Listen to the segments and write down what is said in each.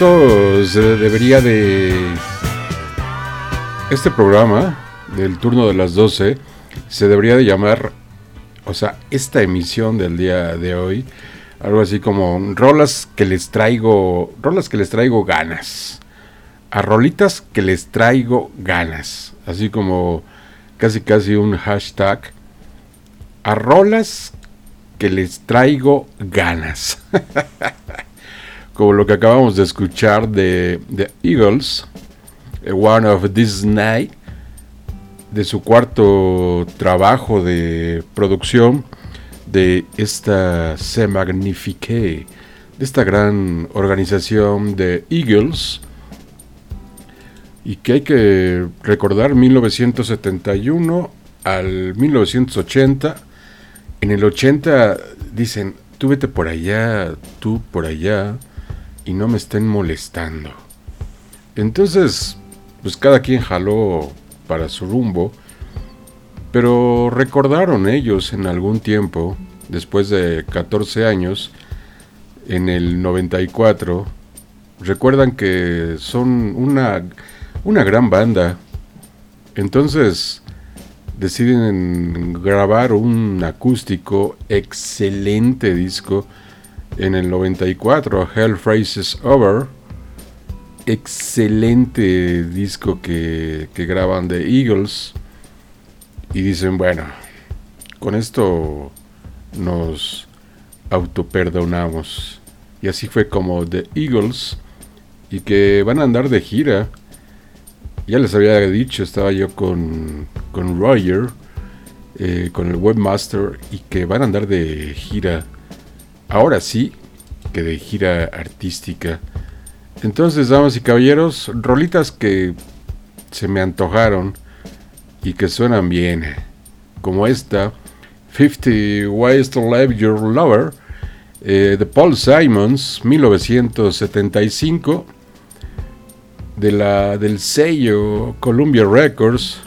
Esto se debería de Este programa del turno de las 12 se debería de llamar, o sea, esta emisión del día de hoy, algo así como rolas que les traigo, rolas que les traigo ganas. A rolitas que les traigo ganas. Así como casi casi un hashtag. A rolas que les traigo ganas. como lo que acabamos de escuchar de, The Eagles, One of This Night, de su cuarto trabajo de producción de esta Se Magnifique, de esta gran organización de Eagles, y que hay que recordar 1971 al 1980. En el 80 dicen, tú vete por allá, tú por allá, y no me estén molestando. Entonces, pues cada quien jaló para su rumbo, pero recordaron ellos en algún tiempo, después de 14 años, en el 94, recuerdan que son una, una gran banda. Entonces deciden grabar un acústico, excelente disco, en el 94, Hell Phrases Over excelente disco que, graban de Eagles. Y dicen, bueno, con esto nos autoperdonamos. Y así fue como The Eagles. Y que van a andar de gira. Ya les había dicho, estaba yo con, con Roger, eh, con el webmaster, y que van a andar de gira. Ahora sí, que de gira artística. Entonces, damas y caballeros, rolitas que se me antojaron y que suenan bien, como esta, 50 Ways to Love Your Lover, eh, de Paul Simons, 1975, de la, del sello Columbia Records,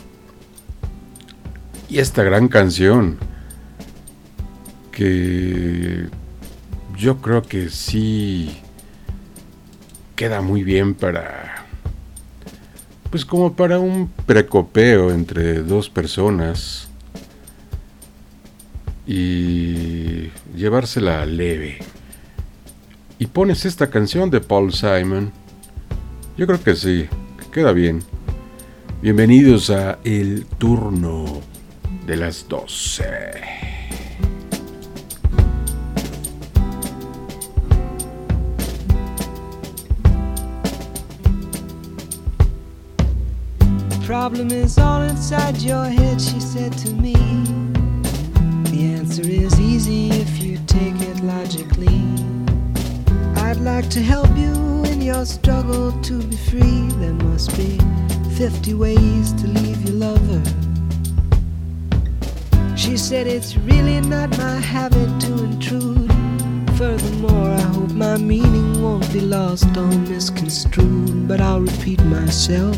y esta gran canción, que yo creo que sí queda muy bien para pues como para un precopeo entre dos personas y llevársela leve. Y pones esta canción de Paul Simon. Yo creo que sí, queda bien. Bienvenidos a El turno de las 12. Problem is all inside your head, she said to me. The answer is easy if you take it logically. I'd like to help you in your struggle to be free. There must be 50 ways to leave your lover. She said it's really not my habit to intrude. Furthermore, I hope my meaning won't be lost or misconstrued, but I'll repeat myself.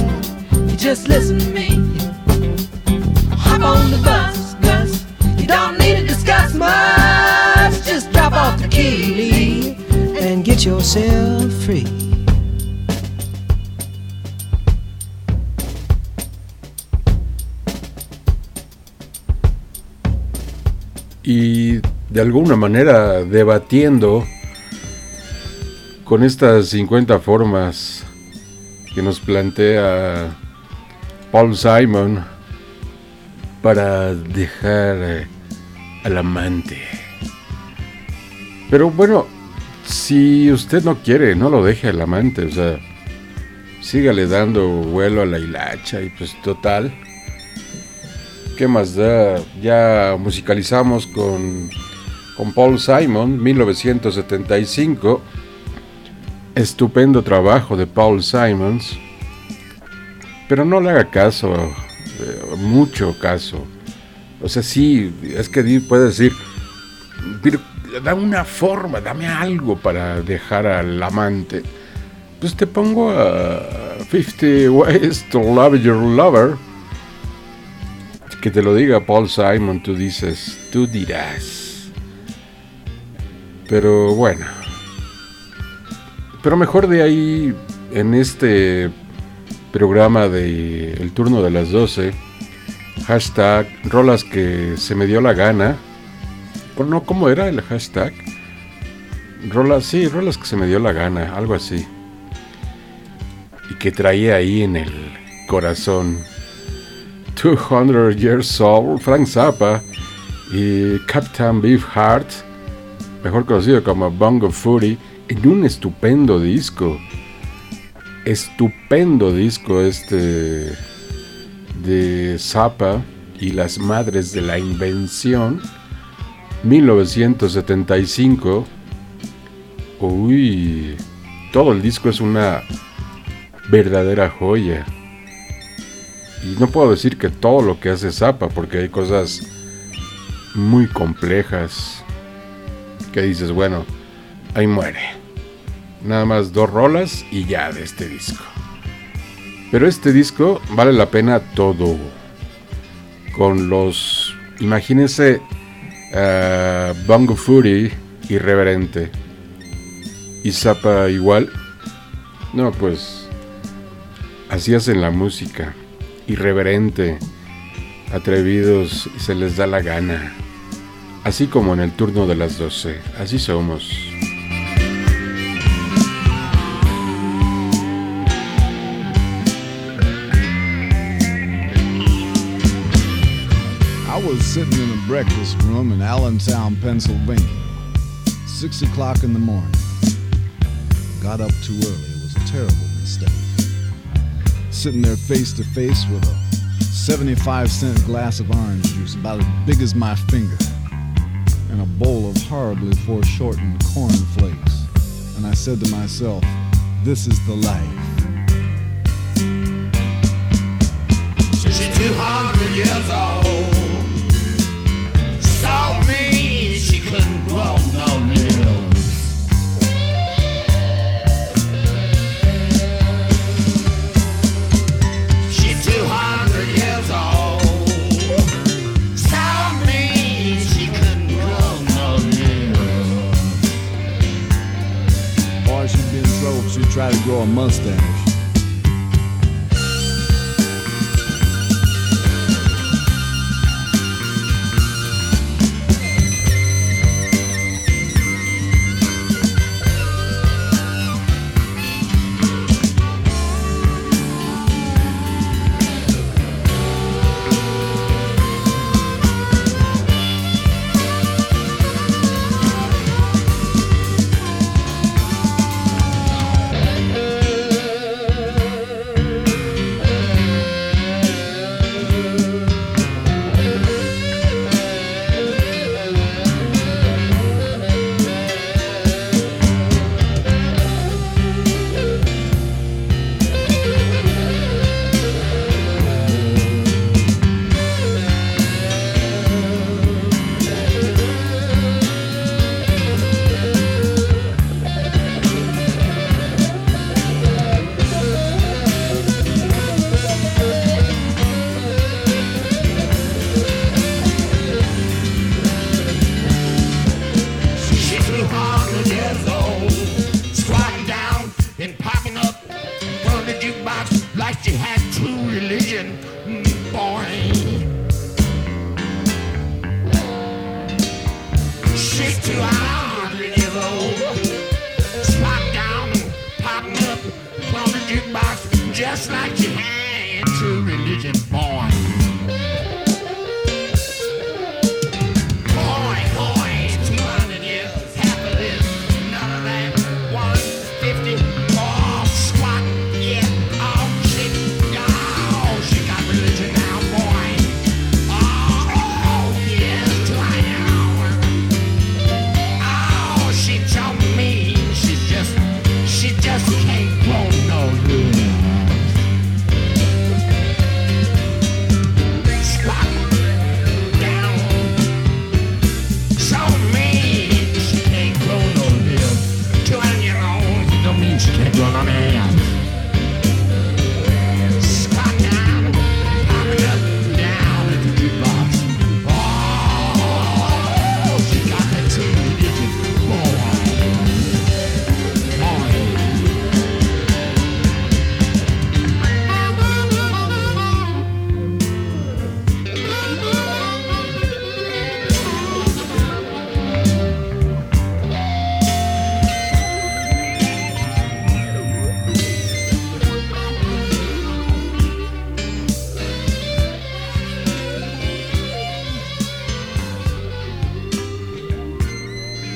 Just listen to me. Hop on the bus, Gus. You don't need to discuss much. Just drop off the key, and get yourself free. y de alguna manera debatiendo con estas 50 formas que nos plantea Paul Simon para dejar eh, al amante. Pero bueno, si usted no quiere, no lo deje al amante, o sea, sígale dando vuelo a la hilacha y pues total. ¿Qué más da? Ya musicalizamos con, con Paul Simon, 1975. Estupendo trabajo de Paul Simons. Pero no le haga caso, eh, mucho caso. O sea, sí, es que puede decir, pero dame una forma, dame algo para dejar al amante. Pues te pongo a 50 Ways to Love Your Lover. Que te lo diga Paul Simon, tú dices, tú dirás. Pero bueno. Pero mejor de ahí, en este programa de El turno de las 12, hashtag rolas que se me dio la gana. No, ¿cómo era el hashtag? Rolas, sí, rolas que se me dio la gana, algo así. Y que traía ahí en el corazón 200 Years Old, Frank Zappa y Captain Beefheart, mejor conocido como Bongo Fury, en un estupendo disco. Estupendo disco este de Zappa y las Madres de la Invención, 1975. Uy, todo el disco es una verdadera joya. Y no puedo decir que todo lo que hace Zappa, porque hay cosas muy complejas que dices, bueno, ahí muere. Nada más dos rolas y ya de este disco. Pero este disco vale la pena todo. Con los, imagínense, uh, Bongo Fury irreverente. Y Zappa igual. No, pues así hacen la música. Irreverente, atrevidos y se les da la gana. Así como en el turno de las 12. Así somos. Was sitting in a breakfast room in Allentown, Pennsylvania. Six o'clock in the morning. Got up too early. It was a terrible mistake. Sitting there face to face with a 75 cent glass of orange juice about as big as my finger and a bowl of horribly foreshortened corn flakes. And I said to myself, this is the life. She's 200 years old. Saw me, she couldn't grow no. She's 200 years old. She couldn't grow no. Or she'd be in she tried to grow a mustache.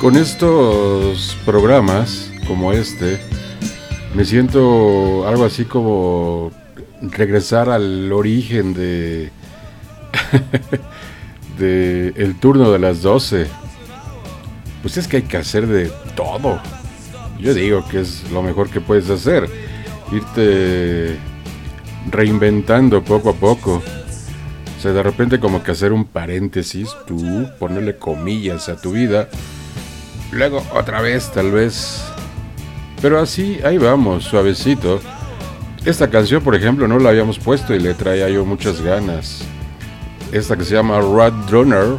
Con estos programas como este, me siento algo así como regresar al origen de, de el turno de las 12. Pues es que hay que hacer de todo. Yo digo que es lo mejor que puedes hacer. Irte reinventando poco a poco. O sea, de repente como que hacer un paréntesis, tú ponerle comillas a tu vida. Luego otra vez tal vez. Pero así, ahí vamos, suavecito. Esta canción, por ejemplo, no la habíamos puesto y le traía yo muchas ganas. Esta que se llama Rad Runner,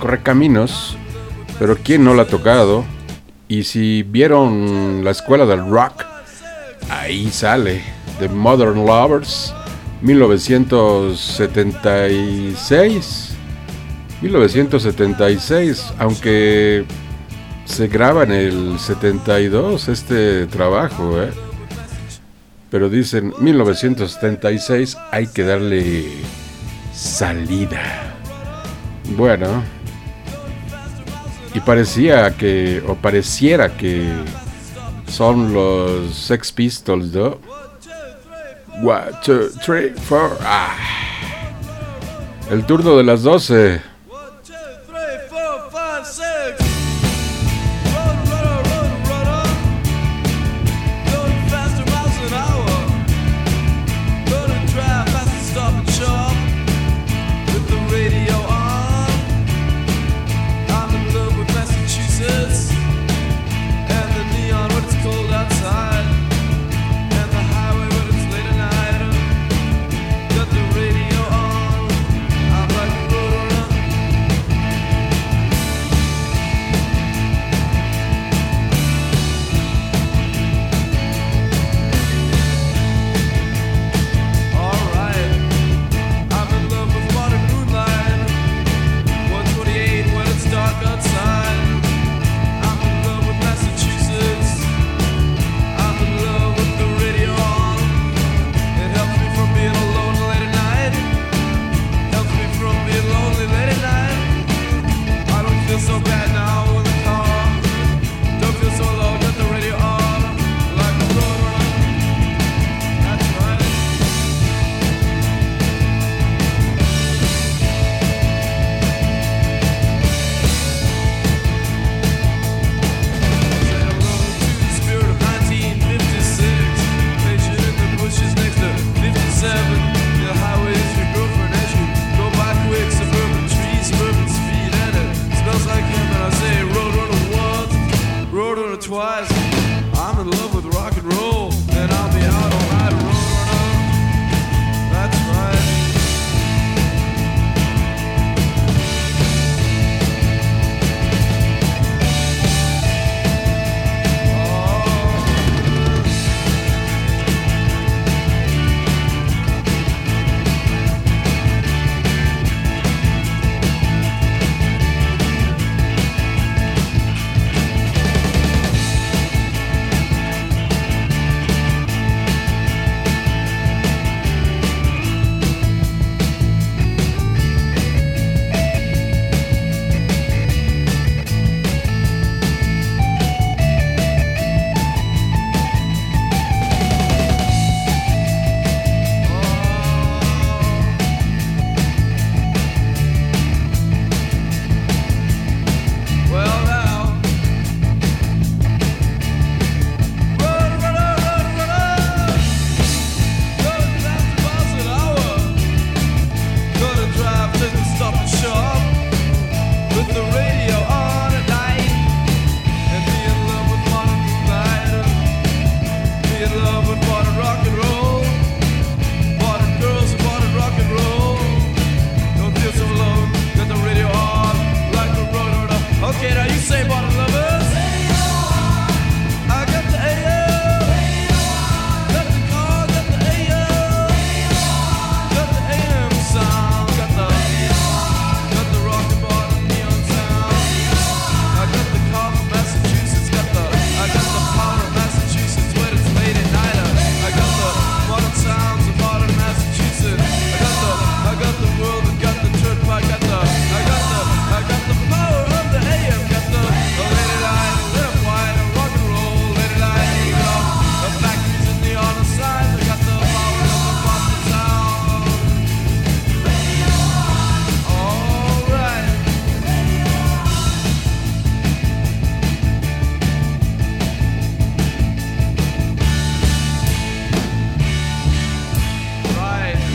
corre caminos, pero ¿quién no la ha tocado? Y si vieron la escuela del rock, ahí sale, The Modern Lovers, 1976. 1976, aunque se graba en el 72 este trabajo, ¿eh? Pero dicen 1976 hay que darle salida. Bueno, y parecía que, o pareciera que son los Sex Pistols, ¿no? One, two, three, four. Ah. El turno de las 12.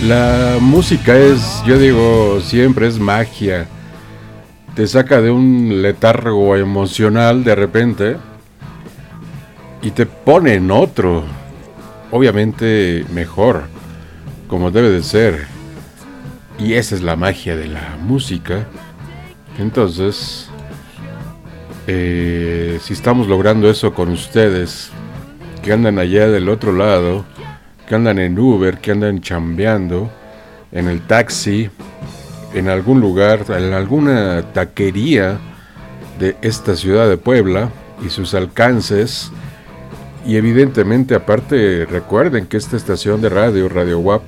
La música es, yo digo, siempre es magia. Te saca de un letargo emocional de repente y te pone en otro. Obviamente mejor, como debe de ser. Y esa es la magia de la música. Entonces, eh, si estamos logrando eso con ustedes, que andan allá del otro lado, que andan en Uber, que andan chambeando, en el taxi, en algún lugar, en alguna taquería de esta ciudad de Puebla y sus alcances. Y evidentemente aparte recuerden que esta estación de radio, Radio WAP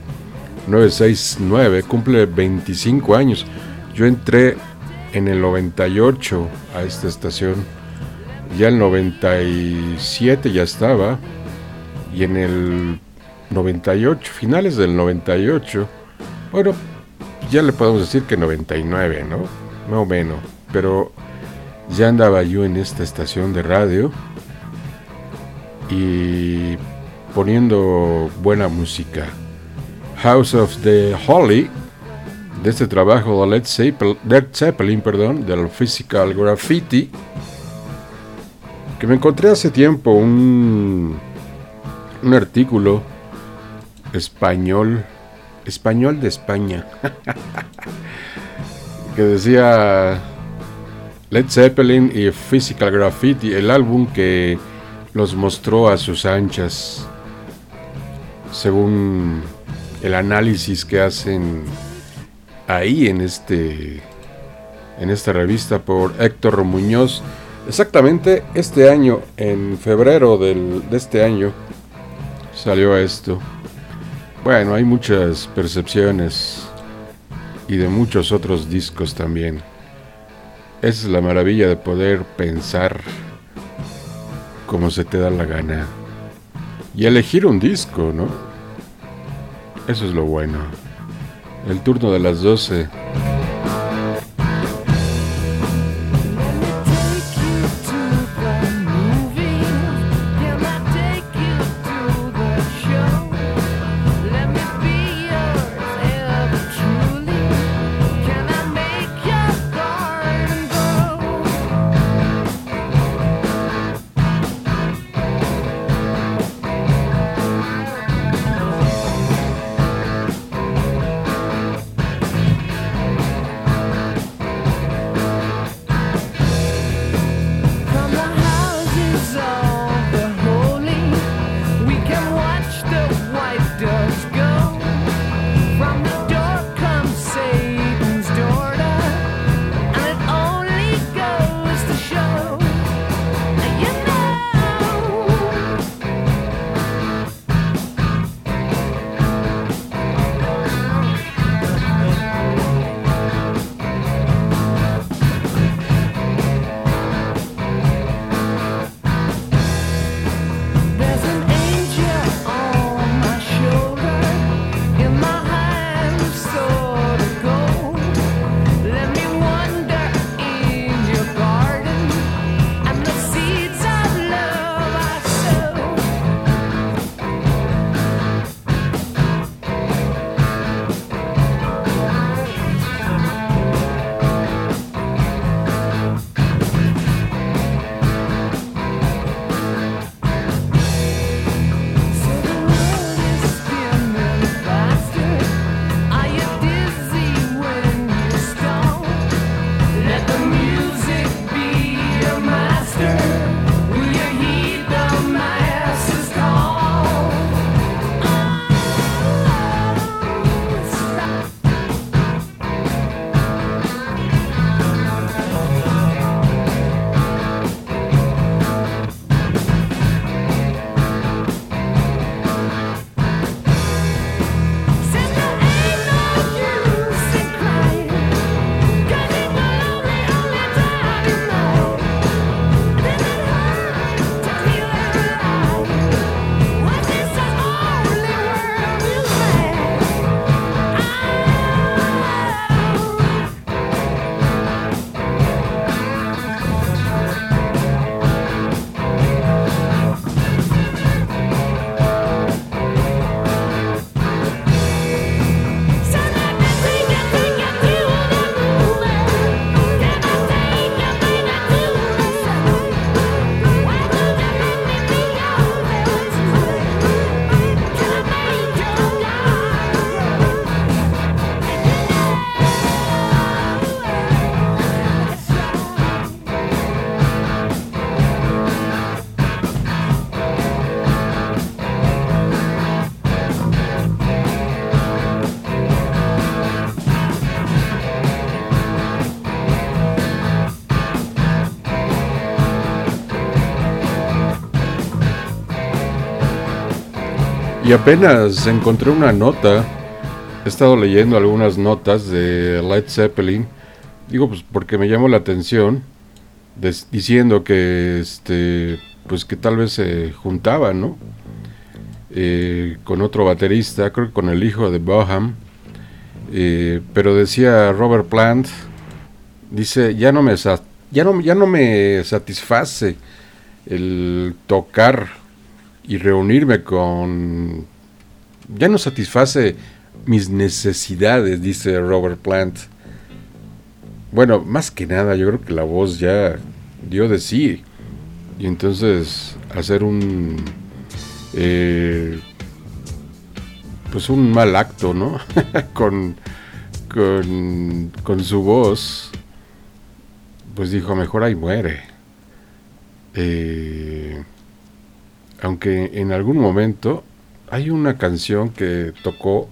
969, cumple 25 años. Yo entré en el 98 a esta estación. Ya el 97 ya estaba. Y en el 98, finales del 98, bueno, ya le podemos decir que 99, ¿no? Más o menos. Pero ya andaba yo en esta estación de radio y poniendo buena música. House of the Holy, de este trabajo de Led Zeppelin, perdón, del Physical Graffiti, que me encontré hace tiempo un, un artículo español, español de España, que decía Led Zeppelin y Physical Graffiti, el álbum que los mostró a sus anchas, según el análisis que hacen ahí en este en esta revista por Héctor Muñoz. Exactamente este año, en febrero del, de este año, salió esto. Bueno, hay muchas percepciones y de muchos otros discos también. Esa es la maravilla de poder pensar como se te da la gana. Y elegir un disco, ¿no? Eso es lo bueno. El turno de las 12. Y apenas encontré una nota, he estado leyendo algunas notas de Led Zeppelin, digo pues porque me llamó la atención, diciendo que este pues que tal vez se juntaban, ¿no? Eh, con otro baterista, creo que con el hijo de Boham, eh, pero decía Robert Plant, dice, ya no me ya no me satisface el tocar y reunirme con ya no satisface mis necesidades, dice Robert Plant. Bueno, más que nada, yo creo que la voz ya dio de sí. Y entonces hacer un eh, pues un mal acto, ¿no? con, con con su voz pues dijo, mejor ahí muere. Eh, aunque en algún momento hay una canción que tocó,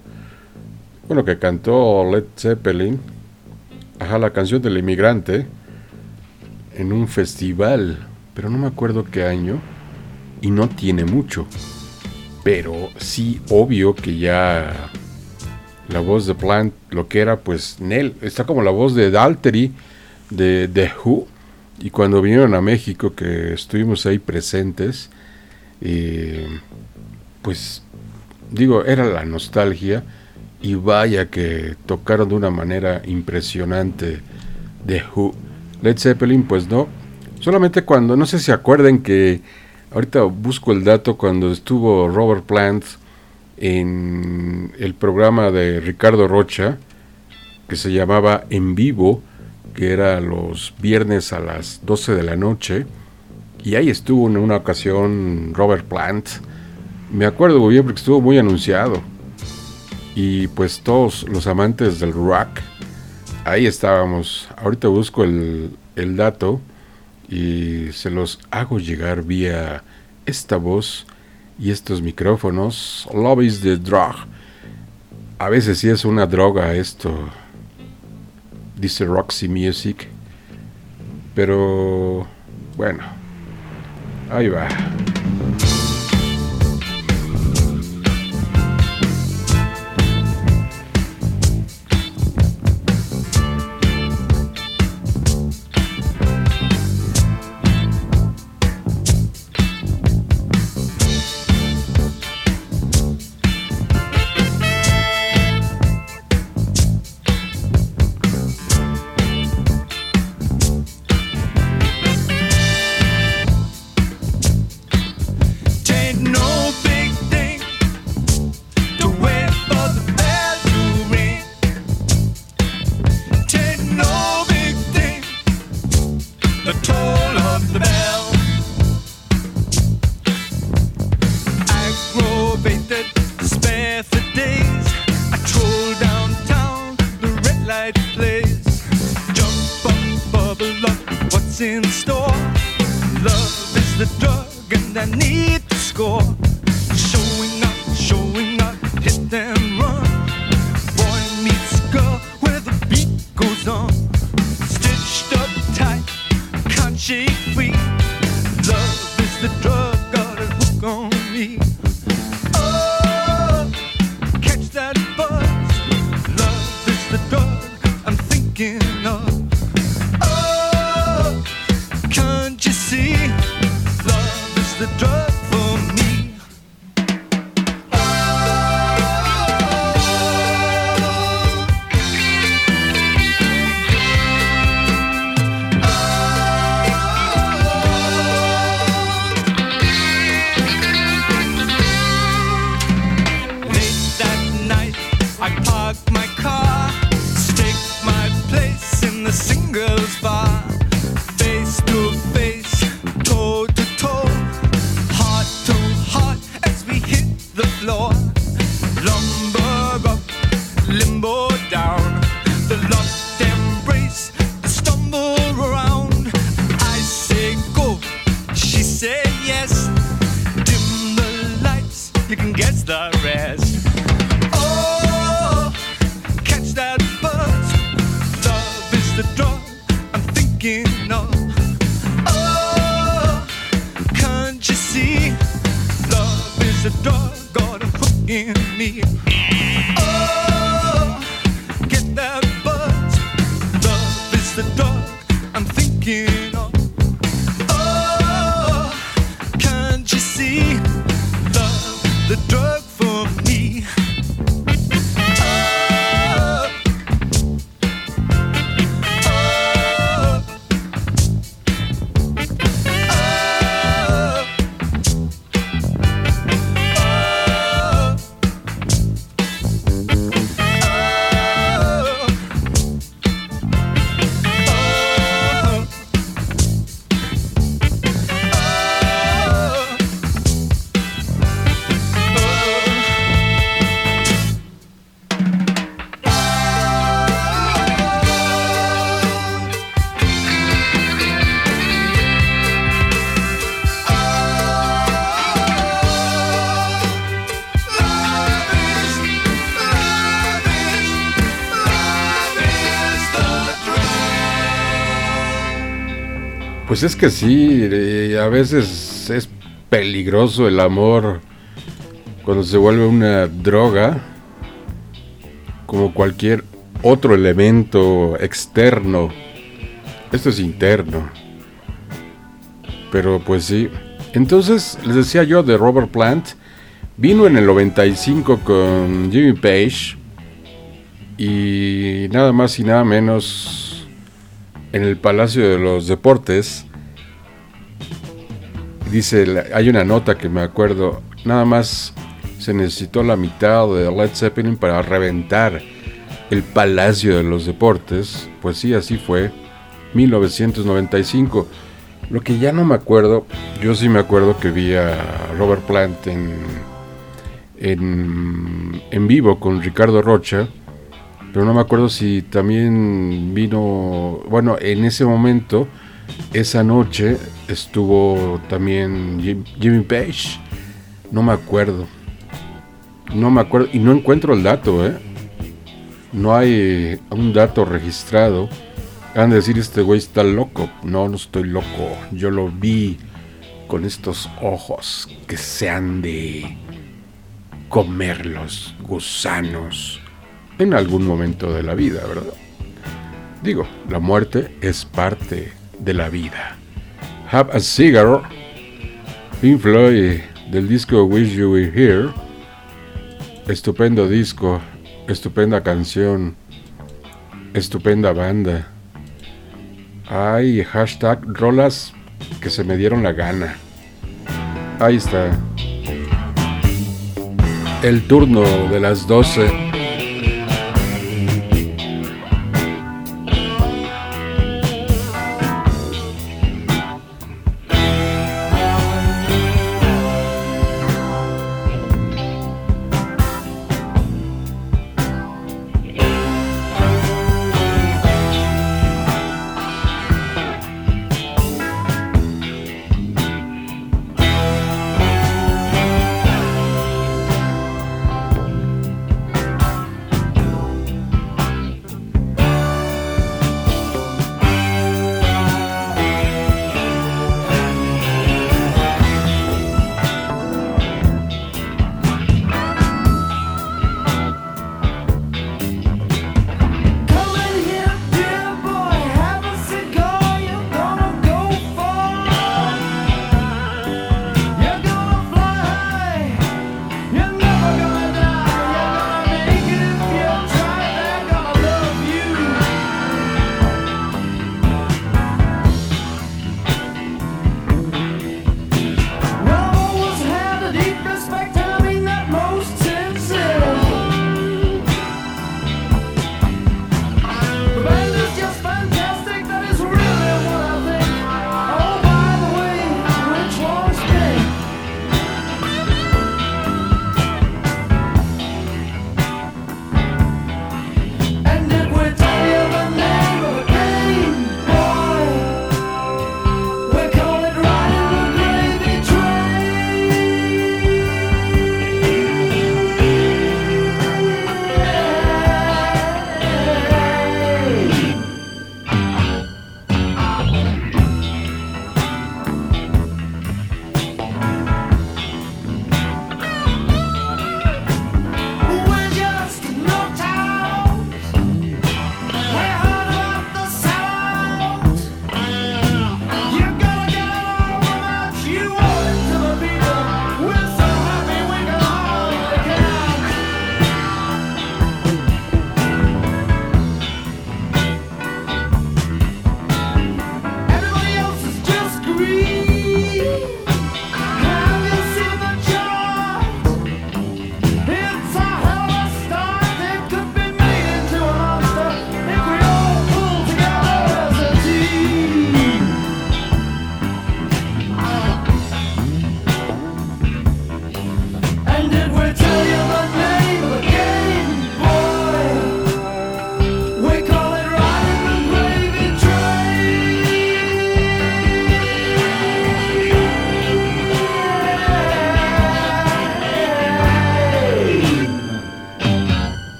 bueno, que cantó Led Zeppelin, ajá, la canción del inmigrante, en un festival, pero no me acuerdo qué año, y no tiene mucho. Pero sí, obvio que ya la voz de Plant, lo que era, pues, Nell, está como la voz de Daltery, de The Who, y cuando vinieron a México, que estuvimos ahí presentes, eh, pues digo, era la nostalgia y vaya que tocaron de una manera impresionante de Who. Led Zeppelin, pues no. Solamente cuando, no sé si acuerden que ahorita busco el dato cuando estuvo Robert Plant en el programa de Ricardo Rocha que se llamaba En Vivo, que era los viernes a las 12 de la noche. Y ahí estuvo en una ocasión Robert Plant. Me acuerdo muy bien porque estuvo muy anunciado. Y pues todos los amantes del rock, ahí estábamos. Ahorita busco el, el dato y se los hago llegar vía esta voz y estos micrófonos. Love is the drug. A veces sí es una droga esto, dice Roxy Music. Pero bueno, ahí va. Pues es que sí, a veces es peligroso el amor cuando se vuelve una droga, como cualquier otro elemento externo. Esto es interno. Pero pues sí. Entonces, les decía yo de Robert Plant, vino en el 95 con Jimmy Page y nada más y nada menos en el Palacio de los Deportes. Dice, hay una nota que me acuerdo, nada más se necesitó la mitad de Led Zeppelin para reventar el Palacio de los Deportes. Pues sí, así fue, 1995. Lo que ya no me acuerdo, yo sí me acuerdo que vi a Robert Plant en, en, en vivo con Ricardo Rocha, pero no me acuerdo si también vino, bueno, en ese momento, esa noche estuvo también Jim- Jimmy Page, no me acuerdo, no me acuerdo, y no encuentro el dato, ¿eh? No hay eh, un dato registrado. Han de decir, este güey está loco. No, no estoy loco. Yo lo vi con estos ojos que se han de comer los gusanos en algún momento de la vida, ¿verdad? Digo, la muerte es parte de la vida. Have a Cigar, Pink Floyd, del disco Wish You Were Here. Estupendo disco, estupenda canción, estupenda banda. Ay, hashtag rolas que se me dieron la gana. Ahí está. El turno de las 12.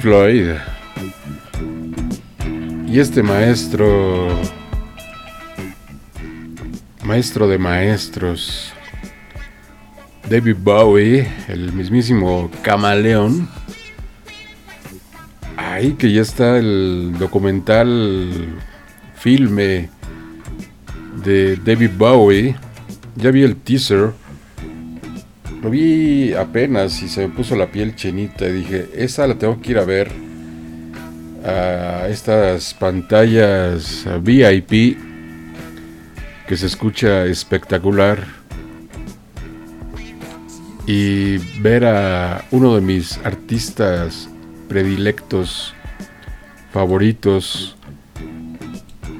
Floyd. Y este maestro, maestro de maestros, David Bowie, el mismísimo camaleón. Ahí que ya está el documental filme de David Bowie. Ya vi el teaser. Lo vi apenas y se me puso la piel chinita y dije, esa la tengo que ir a ver a estas pantallas VIP que se escucha espectacular y ver a uno de mis artistas predilectos favoritos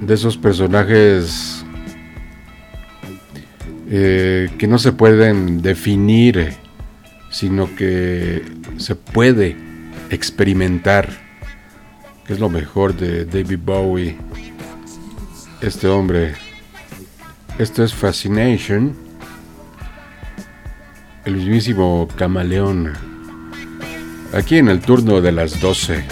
de esos personajes eh, que no se pueden definir, sino que se puede experimentar, que es lo mejor de David Bowie. Este hombre, esto es Fascination, el mismísimo camaleón, aquí en el turno de las 12.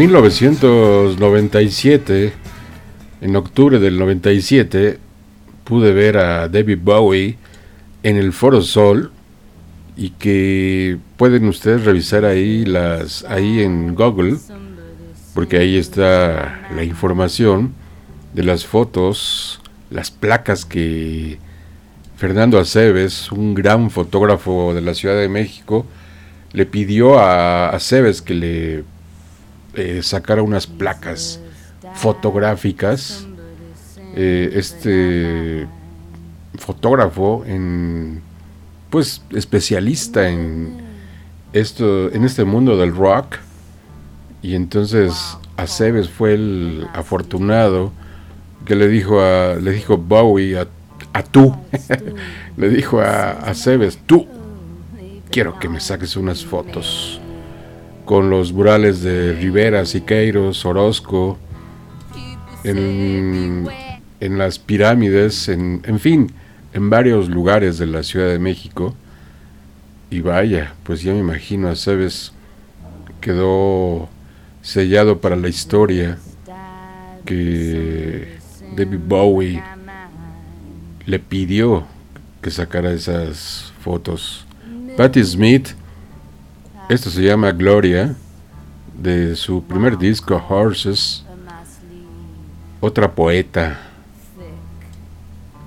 1997, en octubre del 97, pude ver a David Bowie en el Foro Sol y que pueden ustedes revisar ahí las ahí en Google porque ahí está la información de las fotos, las placas que Fernando Aceves, un gran fotógrafo de la Ciudad de México, le pidió a Aceves que le eh, sacara unas placas fotográficas. Eh, este fotógrafo en pues especialista en esto en este mundo del rock. Y entonces Aceves fue el afortunado que le dijo a le dijo Bowie a, a tú. Le dijo a Aceves tú quiero que me saques unas fotos con los murales de Rivera, Siqueiros, Orozco, en, en las pirámides, en, en fin, en varios lugares de la Ciudad de México. Y vaya, pues ya me imagino a Cebes quedó sellado para la historia que David Bowie le pidió que sacara esas fotos. Patti Smith esto se llama Gloria, de su primer disco Horses. Otra poeta,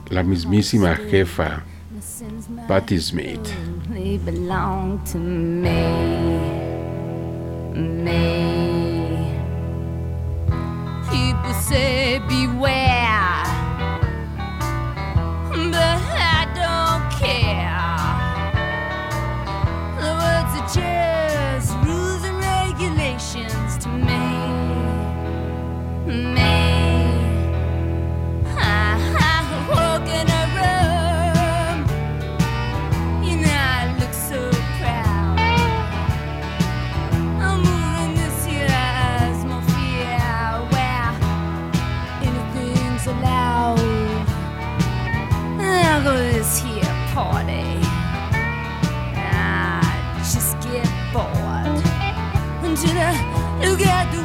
la mismísima jefa, Patti Smith. I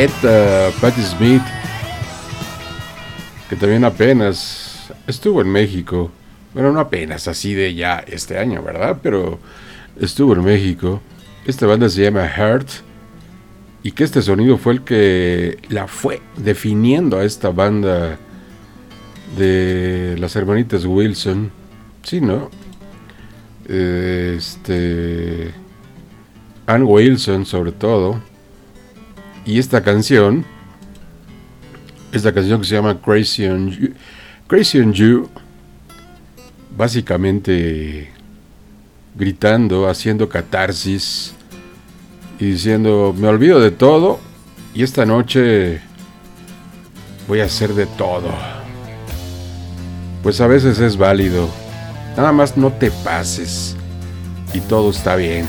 Poeta Patti Smith, que también apenas estuvo en México. Bueno, no apenas, así de ya este año, ¿verdad? Pero estuvo en México. Esta banda se llama Heart. Y que este sonido fue el que la fue definiendo a esta banda de las hermanitas Wilson. Sí, ¿no? Este. Ann Wilson, sobre todo. Y esta canción, esta canción que se llama Crazy on You, Crazy on You, básicamente gritando, haciendo catarsis y diciendo, me olvido de todo y esta noche voy a hacer de todo. Pues a veces es válido, nada más no te pases y todo está bien.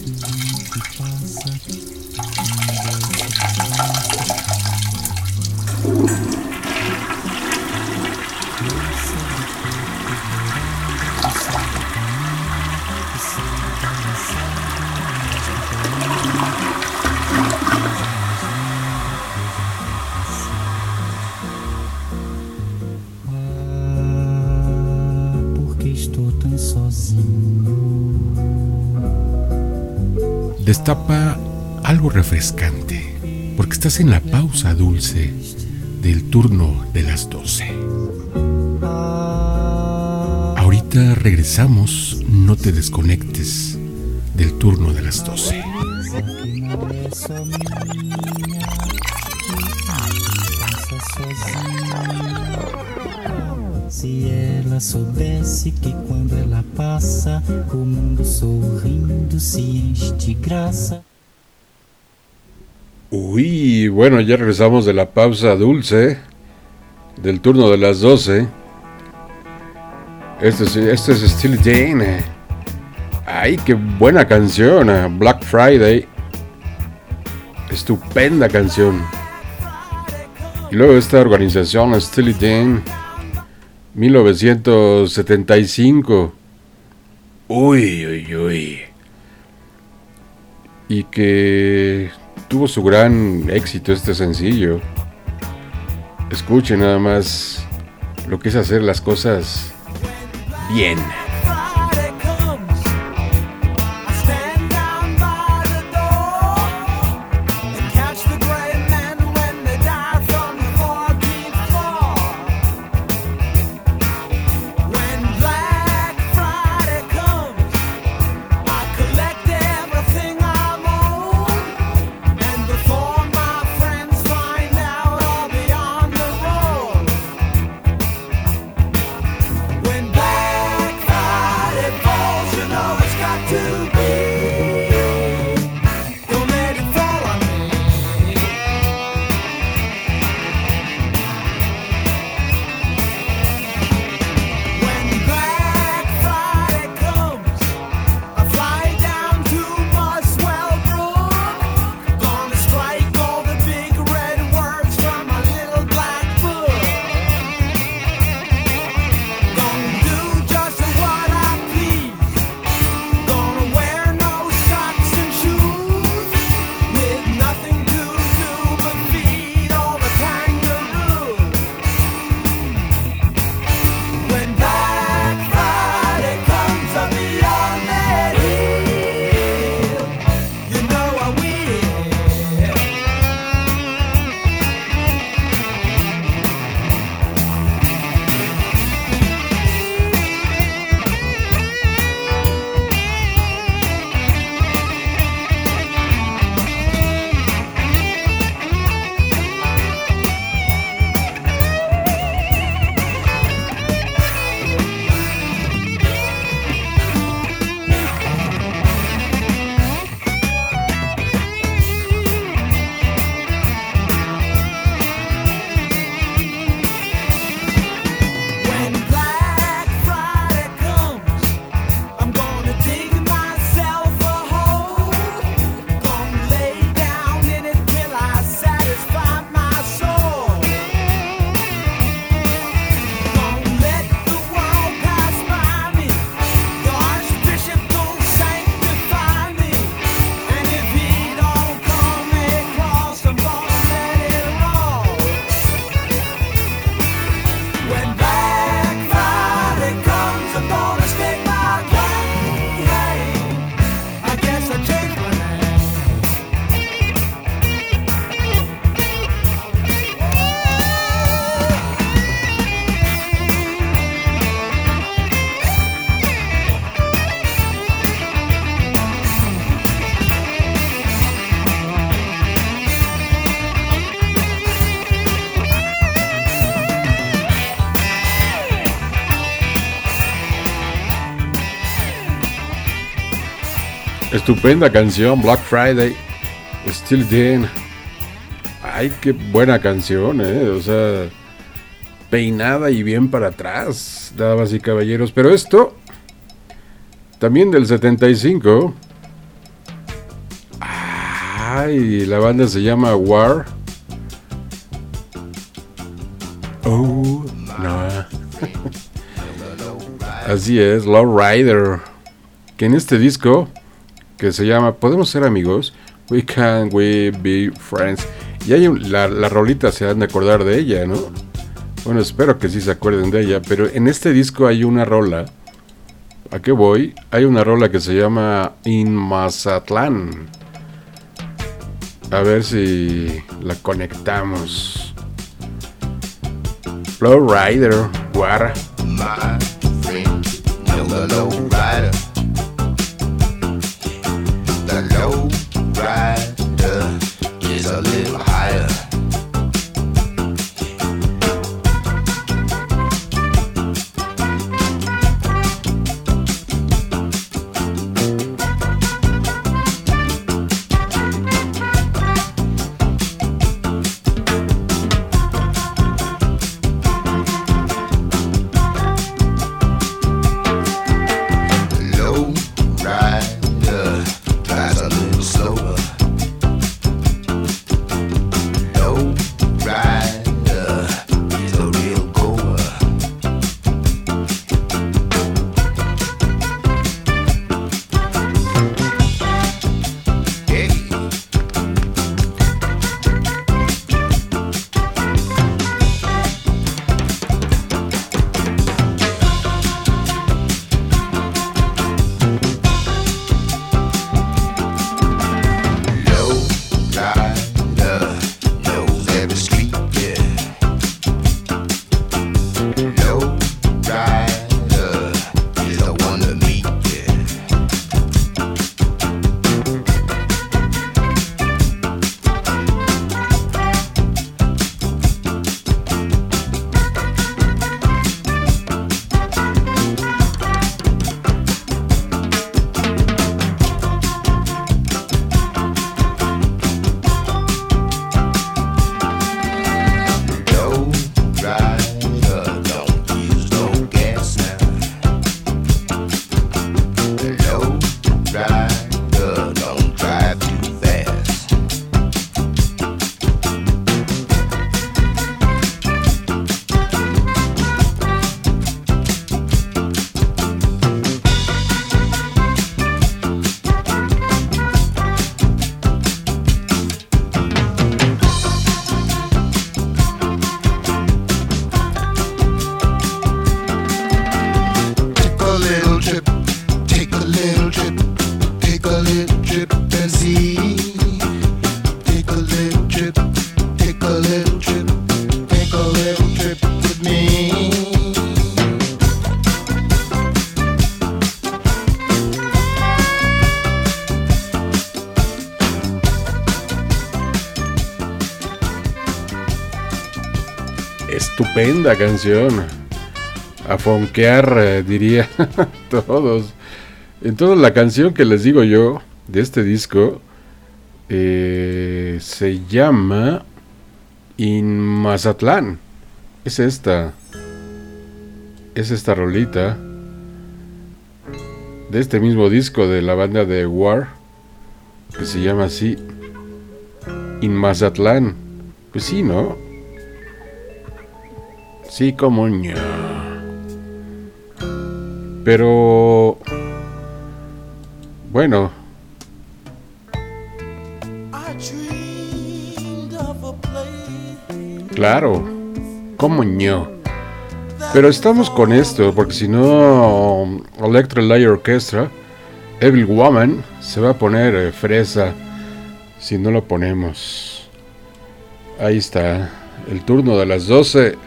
Destapa algo refrescante, porque estás en la pausa dulce del turno de las 12. Ahorita regresamos, no te desconectes del turno de las 12. Se ela soubesse que quando ela passa, o mundo sorrindo se enche de graça. Uy, bueno, ya regresamos de la pausa dulce, del turno de las 12. Este es, este es Steely Dan. eh. Ay, qué buena canción, eh, Black Friday. Estupenda canción. Y luego esta organización, Steely Dan, 1975. Uy, uy, uy. Y que tuvo su gran éxito este sencillo. Escuchen nada más lo que es hacer las cosas bien. Estupenda canción, Black Friday, Still Dan. Ay, qué buena canción, eh. O sea, despeinada y bien para atrás, damas y caballeros. Pero esto, también del 75. Ay, la banda se llama War. Oh, no. Así es, Low Rider. Que en este disco, que se llama ¿Podemos ser amigos? We can we be friends. Y hay un- la, la rolita, se han de acordar de ella, ¿no? Bueno, espero que sí se acuerden de ella, pero en este disco hay una rola. ¿A qué voy? Hay una rola que se llama In Mazatlán. A ver si la conectamos. Flow Rider, Guara. my friend, low. The low rider is a little little trip, take a little trip and see. Take a little trip, take a little trip, take a little trip with me. Estupenda canción. A fonquear, eh, diría todos. Entonces la canción que les digo yo de este disco eh, se llama In Mazatlán. Es esta. Es esta rolita. De este mismo disco de la banda de War. Que se llama así. In Mazatlán. Pues sí, ¿no? Sí, como ño. Pero... Bueno, claro, como ño. Pero estamos con esto, porque si no, Electro Light Orchestra, Evil Woman, se va a poner eh, fresa si no lo ponemos. Ahí está, el turno de las 12.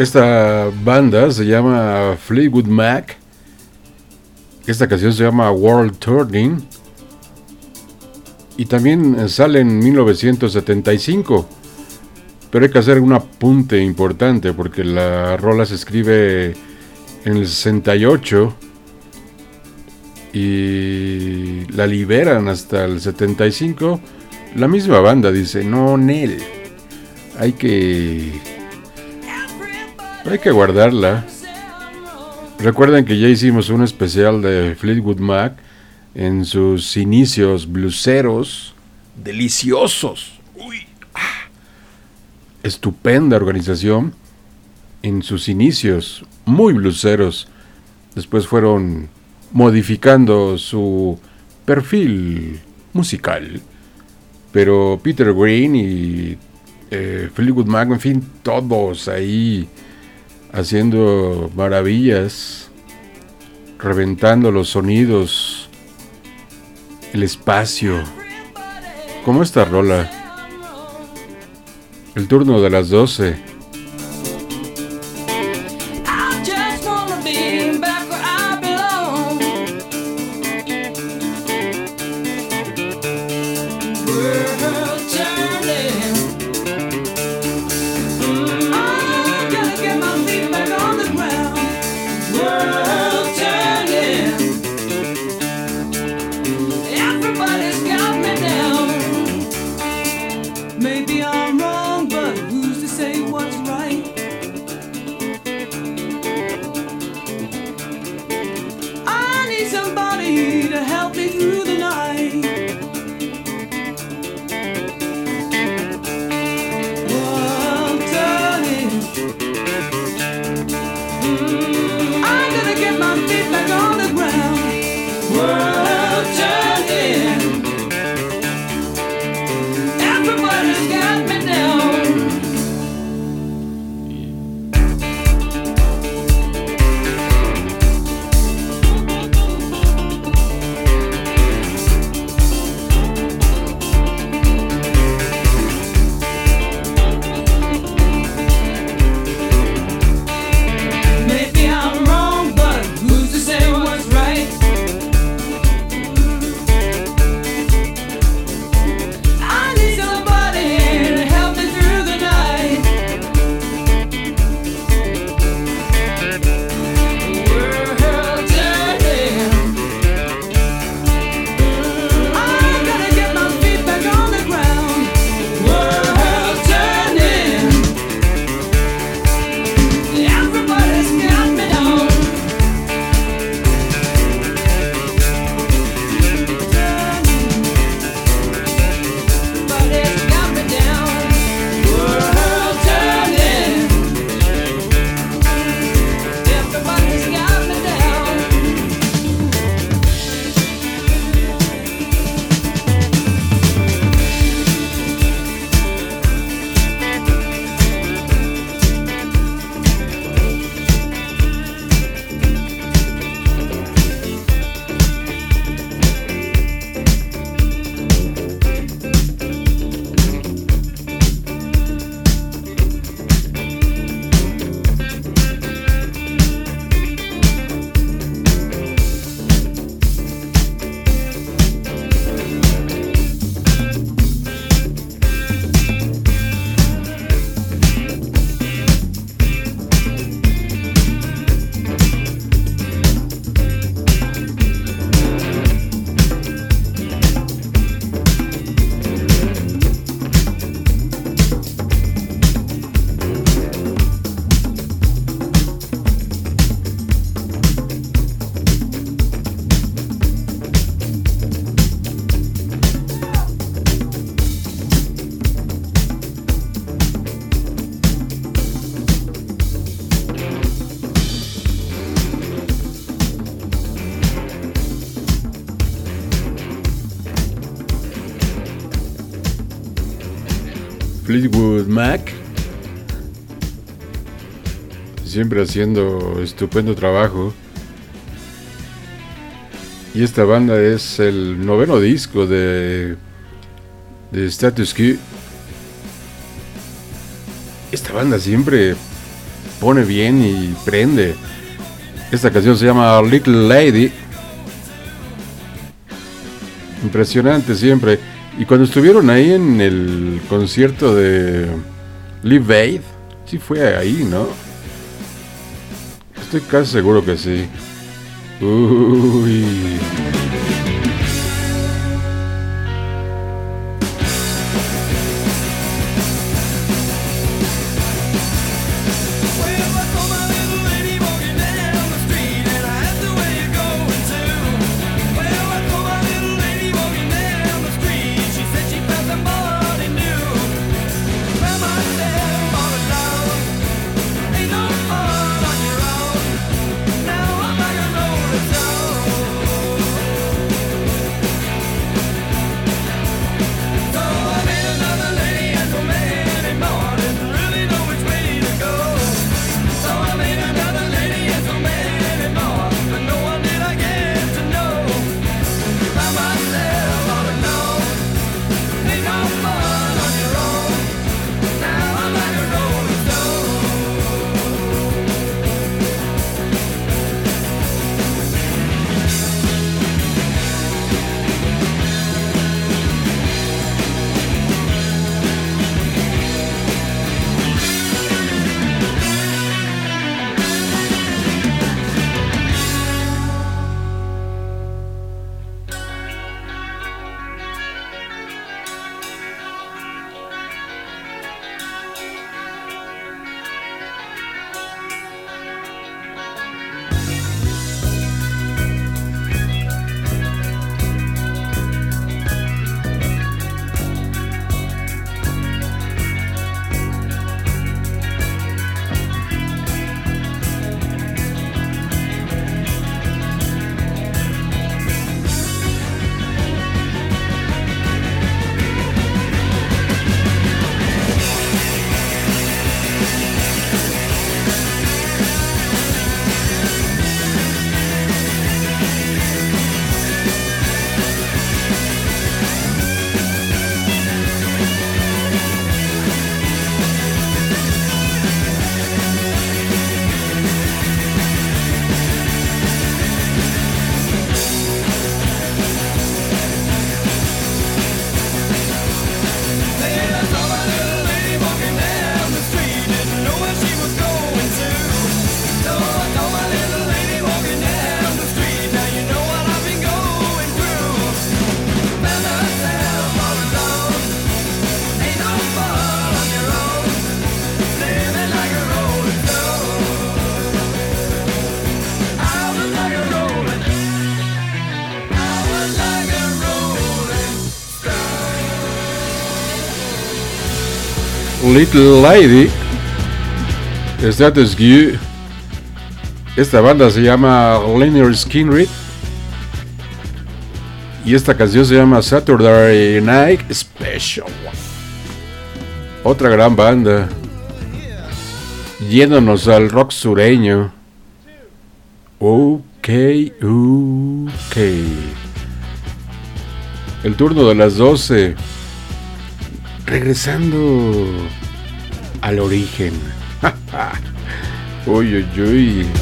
Esta banda se llama Fleetwood Mac. Esta canción se llama World Turning. Y también sale en 1975. Pero hay que hacer un apunte importante porque la rola se escribe en el 68 y la liberan hasta el 75. La misma banda dice, no, Nel, hay que... Hay que guardarla. Recuerden que ya hicimos un especial de Fleetwood Mac en sus inicios bluseros, deliciosos. Uy, ah. Estupenda organización en sus inicios, muy bluseros. Después fueron modificando su perfil musical. Pero Peter Green y eh, Fleetwood Mac, en fin, todos ahí haciendo maravillas, reventando los sonidos, el espacio. Como esta rola. El turno de las 12. Fleetwood Mac. Siempre haciendo estupendo trabajo. Y esta banda es el noveno disco de, de Status Quo. Esta banda siempre pone bien y prende. Esta canción se llama Little Lady. Impresionante siempre. Y cuando estuvieron ahí en el concierto de Live Aid, sí fue ahí, ¿no? Estoy casi seguro que sí. Little Lady. Status Quo. Esta banda se llama Linear Skinrid. Y esta canción se llama Saturday Night Special. Otra gran banda. Yéndonos al rock sureño. Ok, ok. El turno de las 12. Regresando al origen. uy, uy, uy.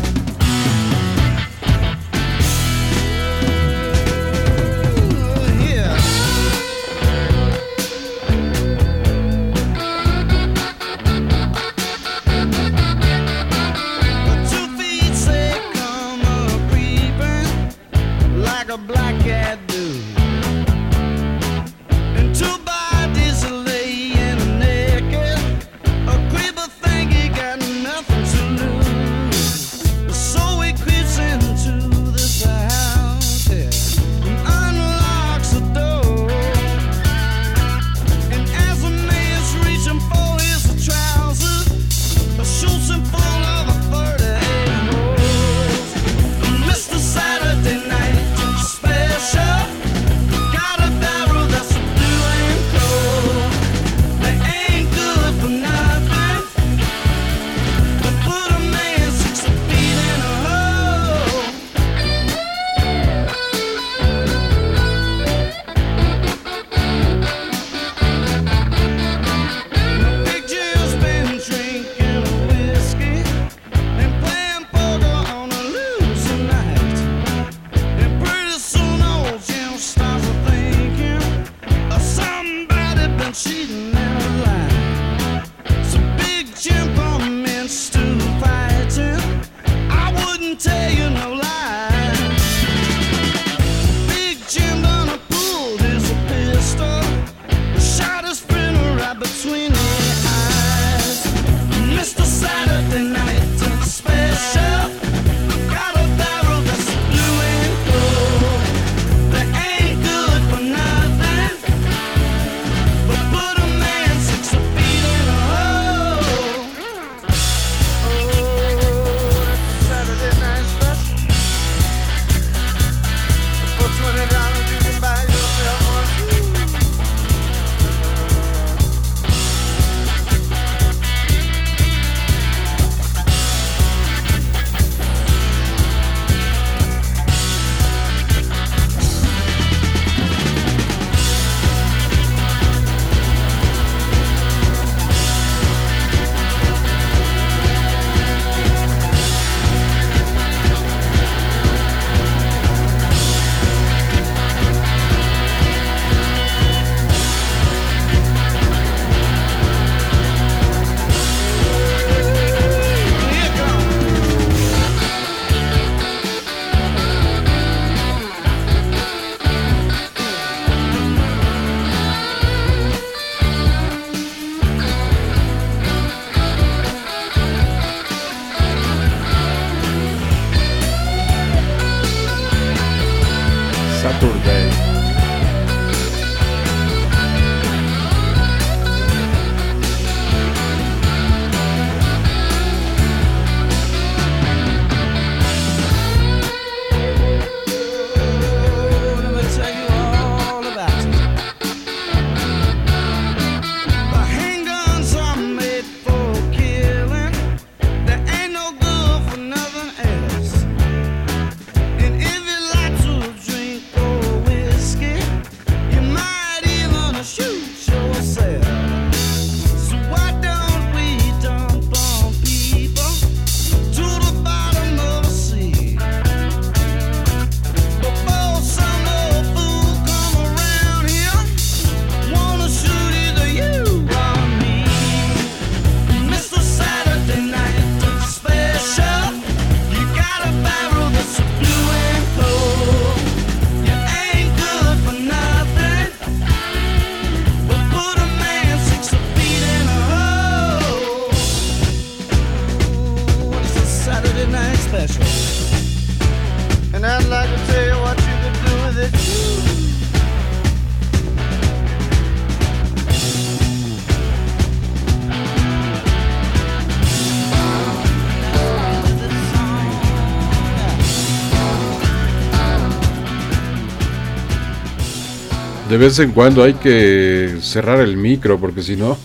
De vez en cuando hay que cerrar el micro porque si no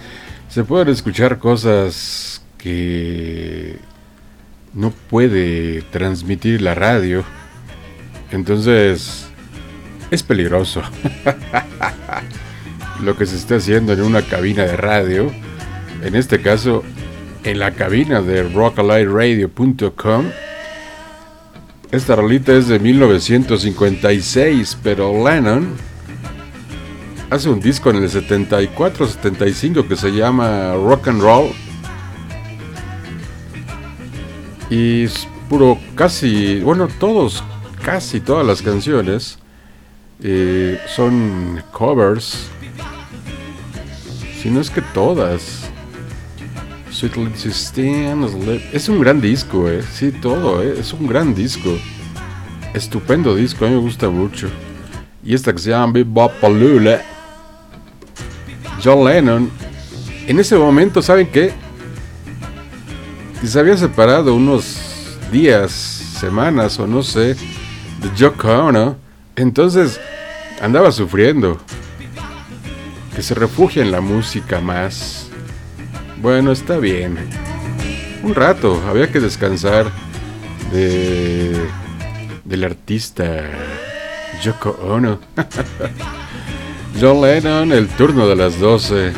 se pueden escuchar cosas que no puede transmitir la radio. Entonces es peligroso. Lo que se está haciendo en una cabina de radio, en este caso en la cabina de rockalightradio.com. Esta rolita es de 1956, pero Lennon hace un disco en el 74-75 que se llama Rock and Roll. Y es puro, casi, bueno, todos, casi todas las canciones eh, son covers. Si no es que todas. Sweet Little Es un gran disco, eh. Sí, todo, eh. Es un gran disco. Estupendo disco, a mí me gusta mucho. Y esta que se llama Bebop Palula. John Lennon. En ese momento, ¿saben qué? Se había separado unos días, semanas o no sé, de Yoko Ono. Entonces andaba sufriendo. Que se refugia en la música más. Bueno, está bien. Un rato, había que descansar de del artista Yoko Ono. John Lennon, el turno de las 12.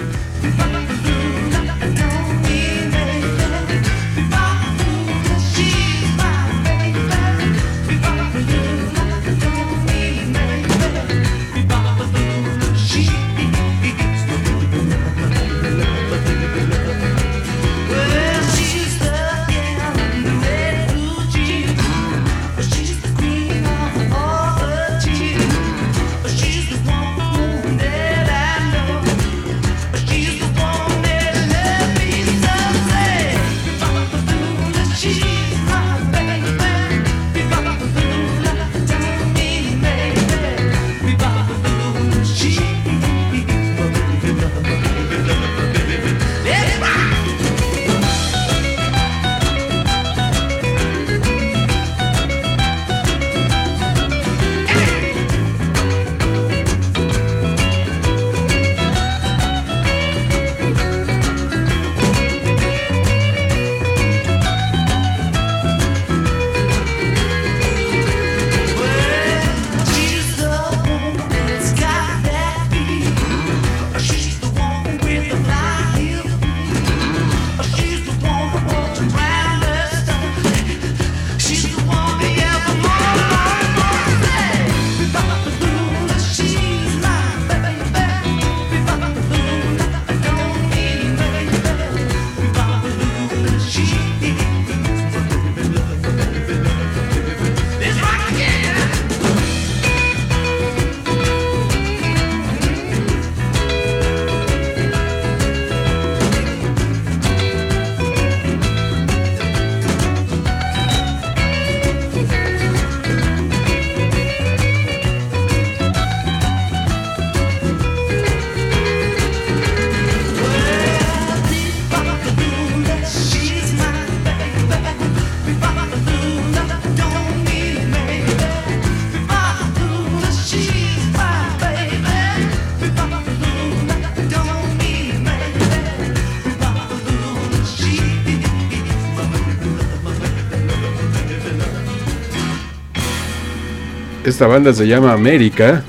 Esta banda se llama América.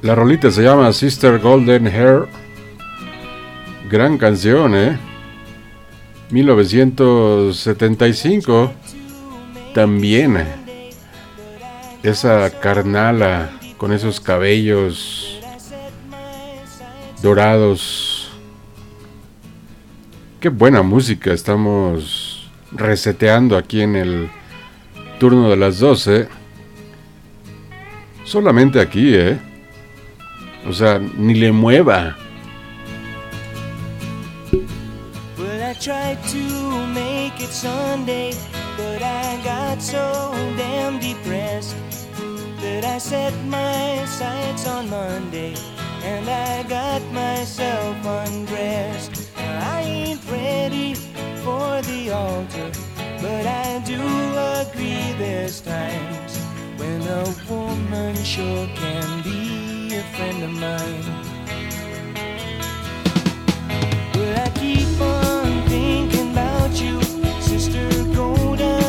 La rolita se llama Sister Golden Hair. Gran canción, ¿eh? 1975. También. Esa carnala con esos cabellos dorados. Qué buena música estamos reseteando aquí en el turno de las 12. Solamente aquí, ¿eh? O sea, ni le mueva. Well, I tried to make it Sunday, but I got so damn depressed that I set my sights on Monday and I got myself undressed. I ain't ready for the altar, But I do agree there's times when a woman sure can be a friend of mine. But I keep on thinking about you, Sister Golden.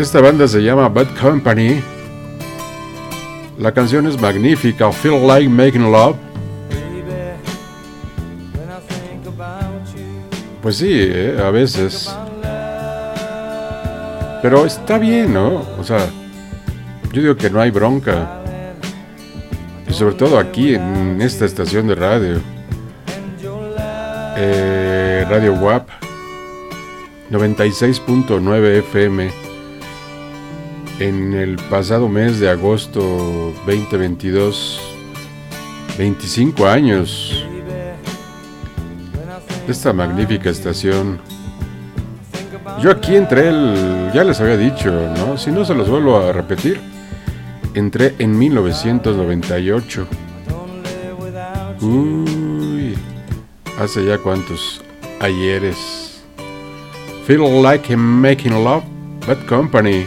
Esta banda se llama Bad Company. La canción es magnífica, Feel Like Making Love. Pues sí, eh, a veces. Pero está bien, ¿no? O sea, yo digo que no hay bronca. Y sobre todo aquí en esta estación de radio. Eh, radio WAP 96.9 FM. En el pasado mes de agosto 2022, 25 años, esta magnífica estación. Yo aquí entré el, ya les había dicho, ¿no? Si no se los vuelvo a repetir, entré en 1998. Uy, hace ya cuántos ayeres. Feel like I'm making love, but company.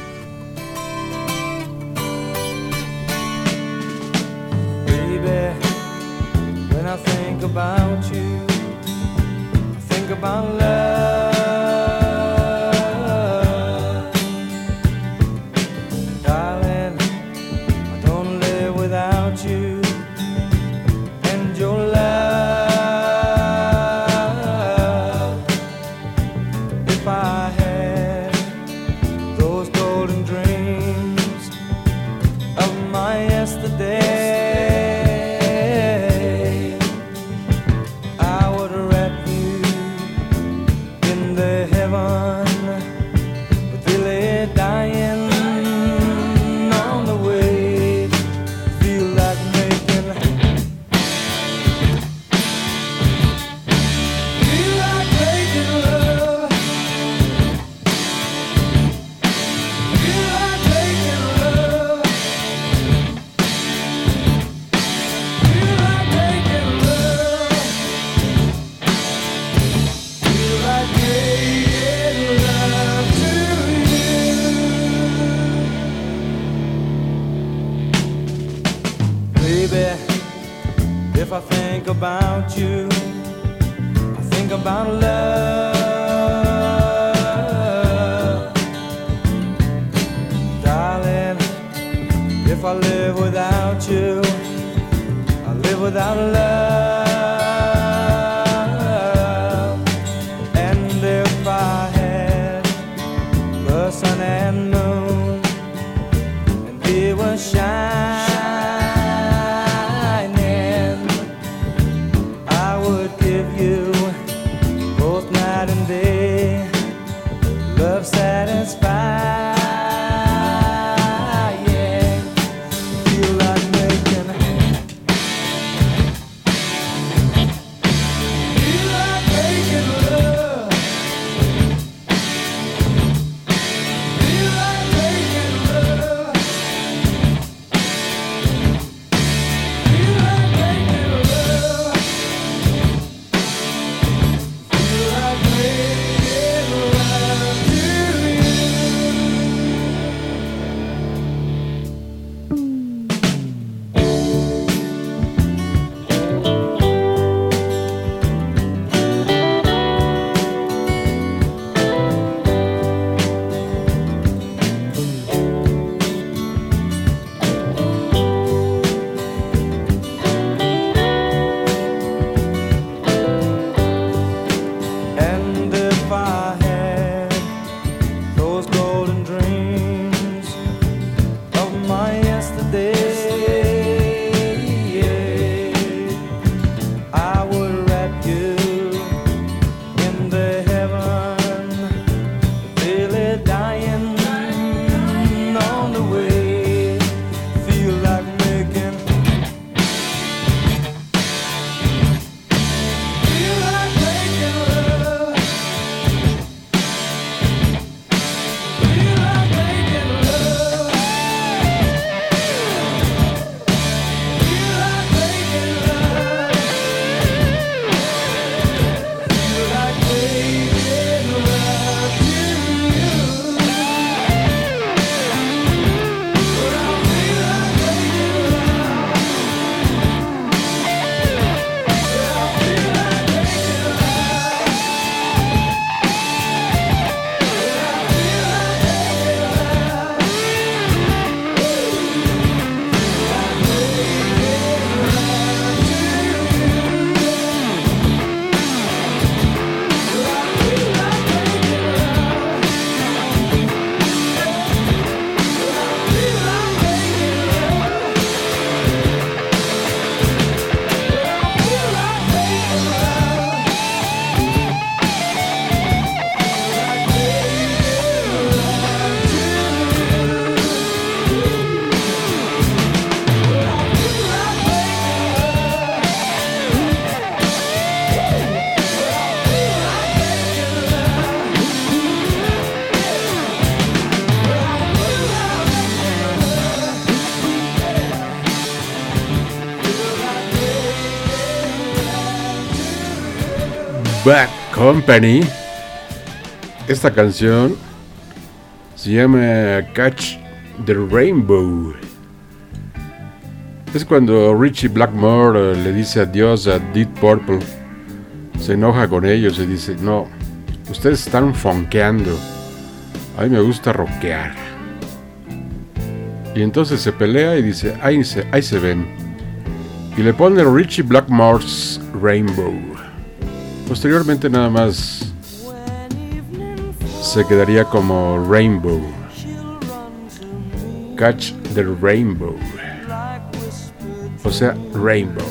Company. Esta canción se llama Catch the Rainbow. Es cuando Richie Blackmore eh, le dice adiós a Deep Purple. Se enoja con ellos y dice, no, ustedes están fonqueando. A mí me gusta rockear. Y entonces se pelea y dice, ahí ahí se ven. Y le pone Richie Blackmore's Rainbow. Posteriormente nada más se quedaría como Rainbow. Catch the Rainbow. O sea, Rainbow.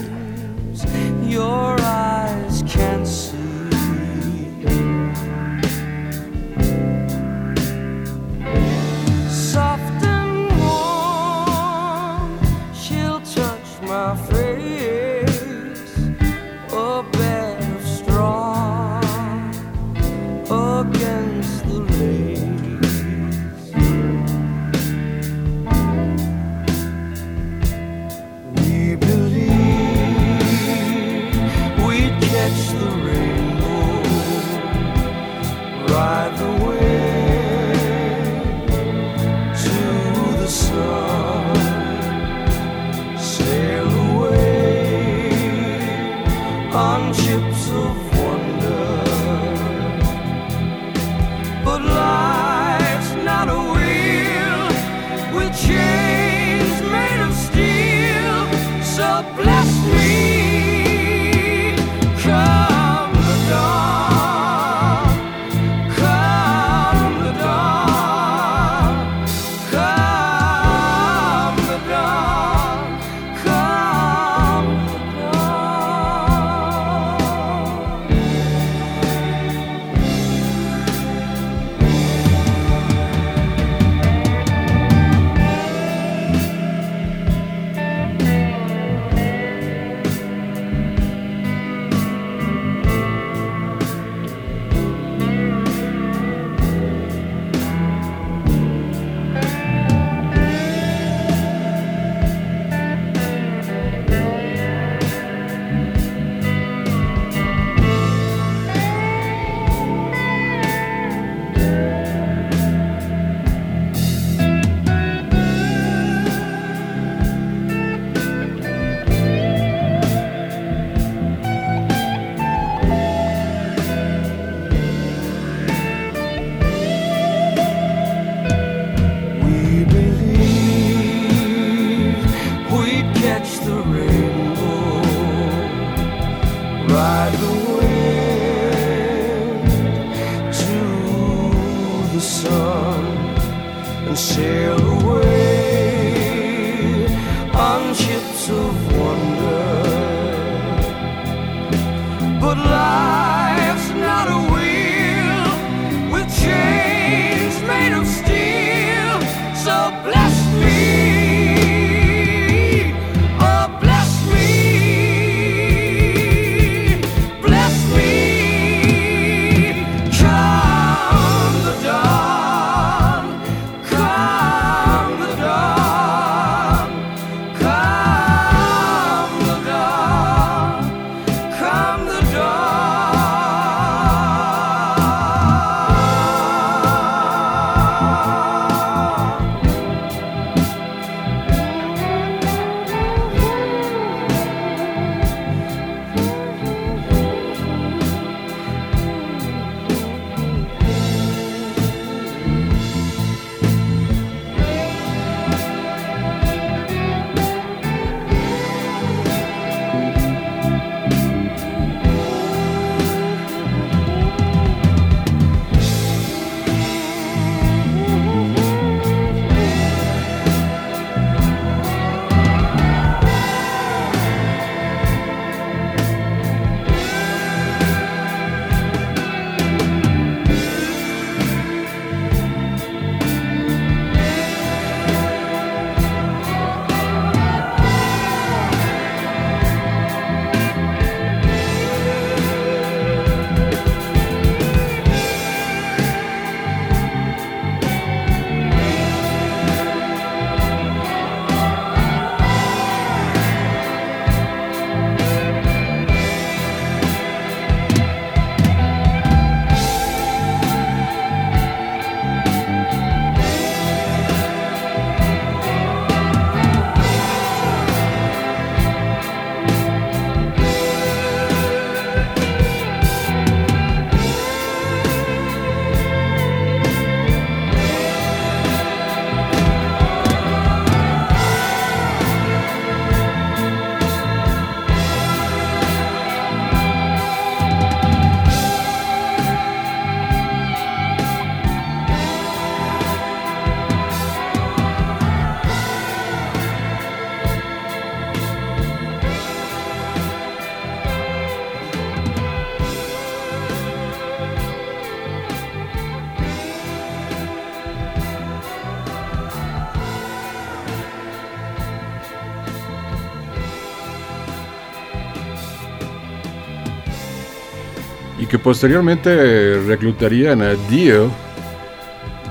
posteriormente reclutarían a Dio,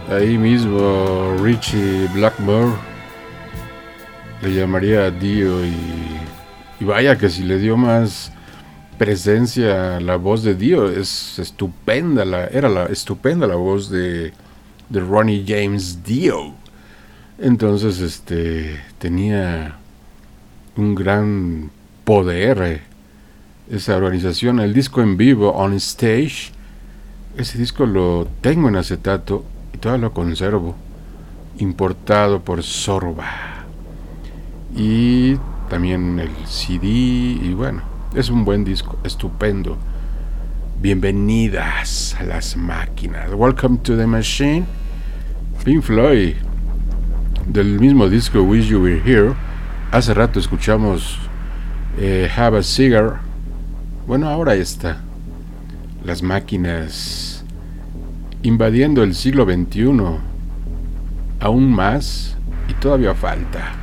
ahí mismo Richie Blackmore le llamaría a Dio y, y vaya que si le dio más presencia la voz de Dio es estupenda la era la estupenda la voz de, de Ronnie James Dio entonces este tenía un gran poder eh, esa organización, el disco en vivo, On Stage. Ese disco lo tengo en acetato y todavía lo conservo, importado por Sorba. Y también el CD y bueno, es un buen disco, estupendo. Bienvenidas a las máquinas. Welcome to the machine. Pink Floyd. Del mismo disco Wish You Were Here. Hace rato escuchamos eh, Have a Cigar bueno, ahora está. Las máquinas invadiendo el siglo XXI. Aún más y todavía falta.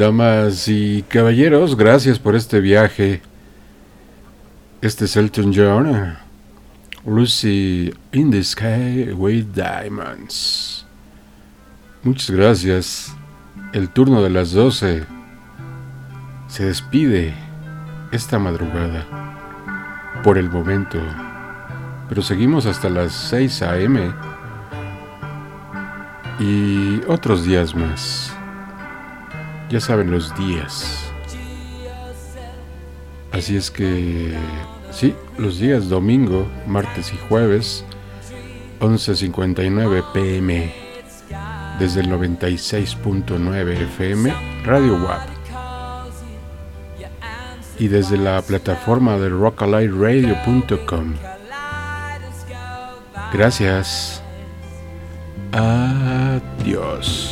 Damas y caballeros, gracias por este viaje. Este es Elton John, Lucy in the Sky with Diamonds. Muchas gracias. El turno de las 12 se despide esta madrugada por el momento, pero seguimos hasta las 6 a.m. y otros días más ya saben los días. Así es que, sí, los días domingo, martes y jueves, 11.59 pm, desde el 96.9 FM, Radio WAP. Y desde la plataforma de rockaliradio.com. Gracias. Adiós.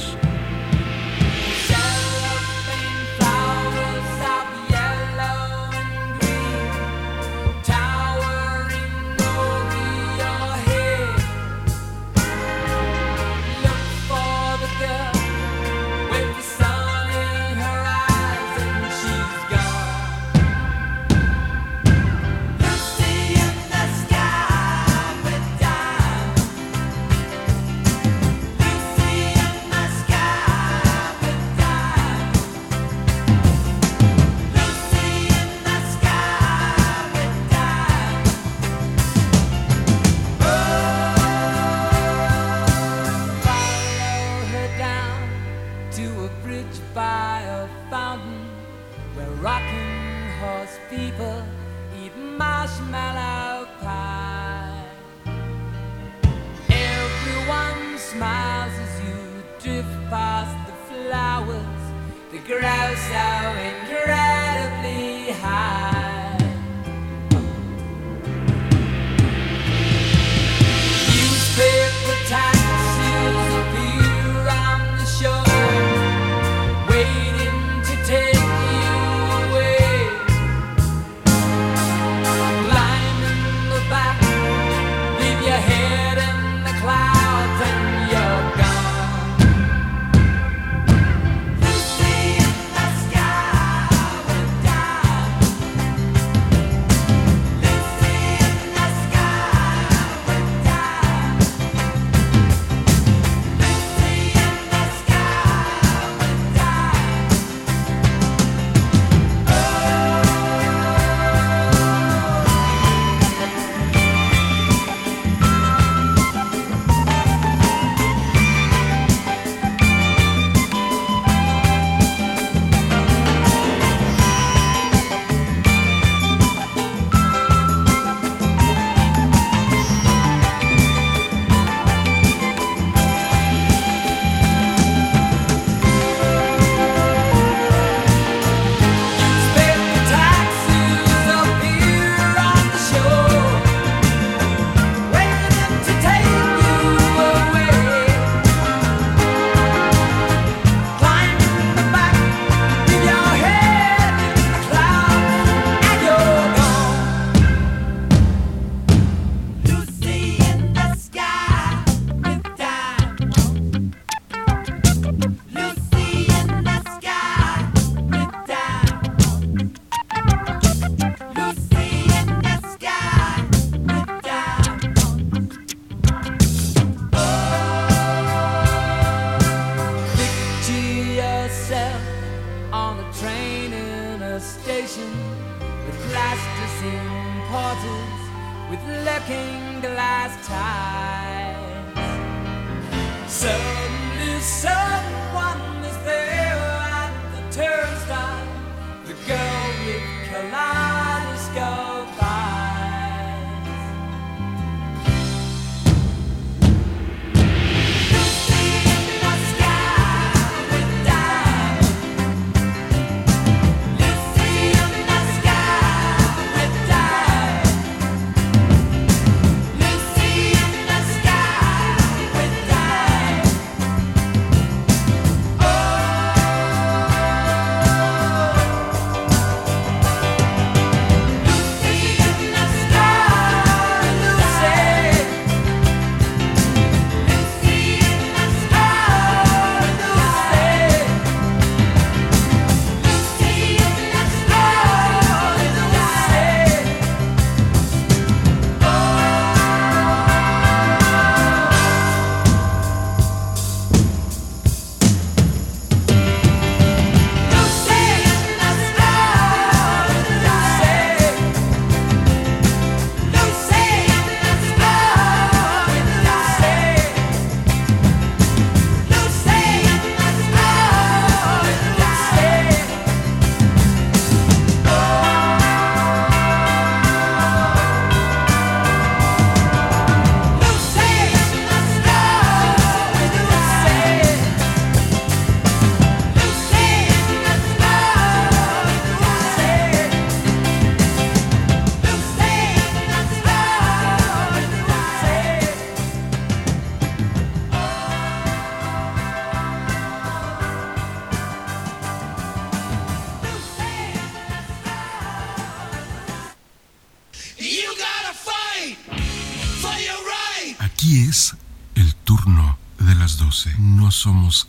Somos